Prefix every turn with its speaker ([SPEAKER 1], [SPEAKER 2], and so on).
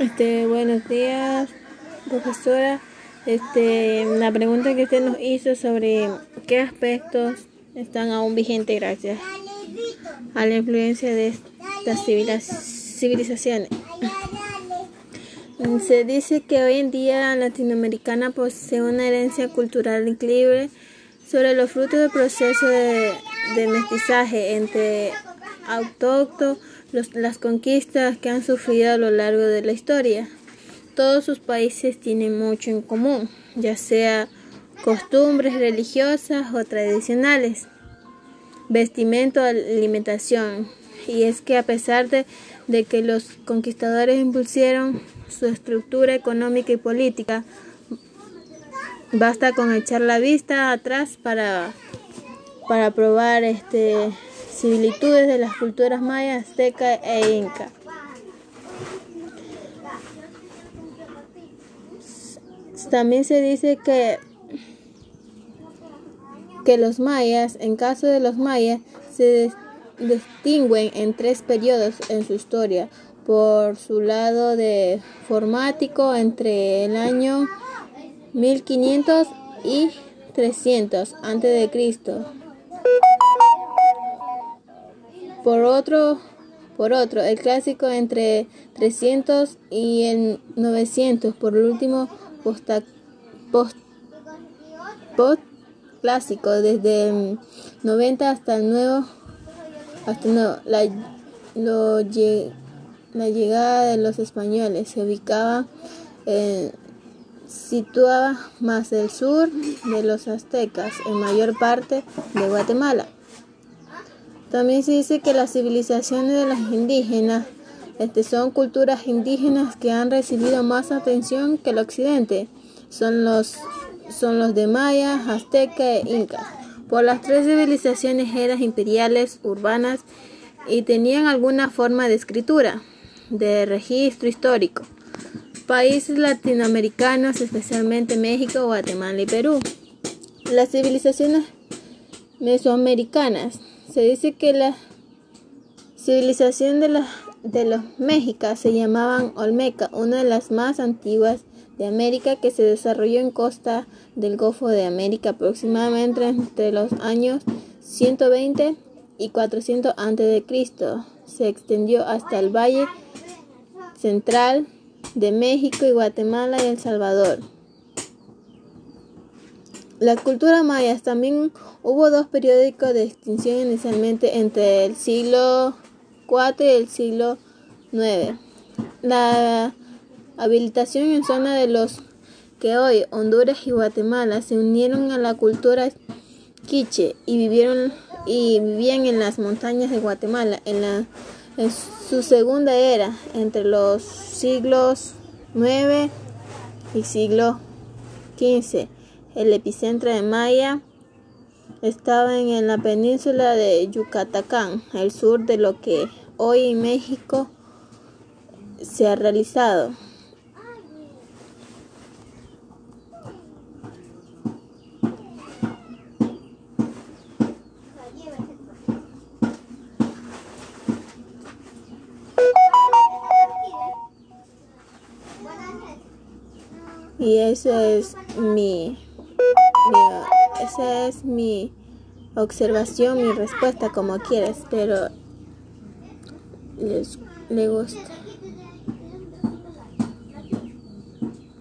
[SPEAKER 1] Este, buenos días, profesora. Este, la pregunta que usted nos hizo sobre qué aspectos están aún vigentes gracias a la influencia de estas civilizaciones. Se dice que hoy en día latinoamericana posee una herencia cultural increíble sobre los frutos del proceso de, mestizaje entre autóctonos, las conquistas que han sufrido a lo largo de la historia. Todos sus países tienen mucho en común, ya sea costumbres religiosas o tradicionales, vestimento, alimentación. Y es que a pesar de, de que los conquistadores impusieron su estructura económica y política, Basta con echar la vista atrás para, para probar este, similitudes de las culturas maya, azteca e inca. También se dice que, que los mayas, en caso de los mayas, se distinguen en tres periodos en su historia. Por su lado de formático entre el año 1500 y 300 antes Por otro, por otro, el clásico entre 300 y el 900, por último post, post, clásico desde el 90 hasta el nuevo hasta el nuevo, la, llegada de los españoles se ubicaba en situaba más el sur de los aztecas, en mayor parte de Guatemala. También se dice que las civilizaciones de los indígenas este, son culturas indígenas que han recibido más atención que el occidente. Son los, son los de Maya, Azteca e Inca. Por las tres civilizaciones eran imperiales, urbanas y tenían alguna forma de escritura, de registro histórico países latinoamericanos, especialmente México, Guatemala y Perú. Las civilizaciones mesoamericanas. Se dice que la civilización de los, de los mexicas se llamaban Olmeca, una de las más antiguas de América que se desarrolló en costa del Golfo de América aproximadamente entre los años 120 y 400 a.C. Se extendió hasta el Valle Central de México y Guatemala y El Salvador. La cultura maya también hubo dos periódicos de extinción inicialmente entre el siglo IV y el siglo IX. La habilitación en zona de los que hoy Honduras y Guatemala se unieron a la cultura quiche y vivieron y vivían en las montañas de Guatemala en la en su segunda era, entre los siglos IX y siglo XV, el epicentro de Maya estaba en la península de Yucatán, el sur de lo que hoy en México se ha realizado. Y eso es esa es mi observación, mi respuesta, como quieras, pero les, le gusta.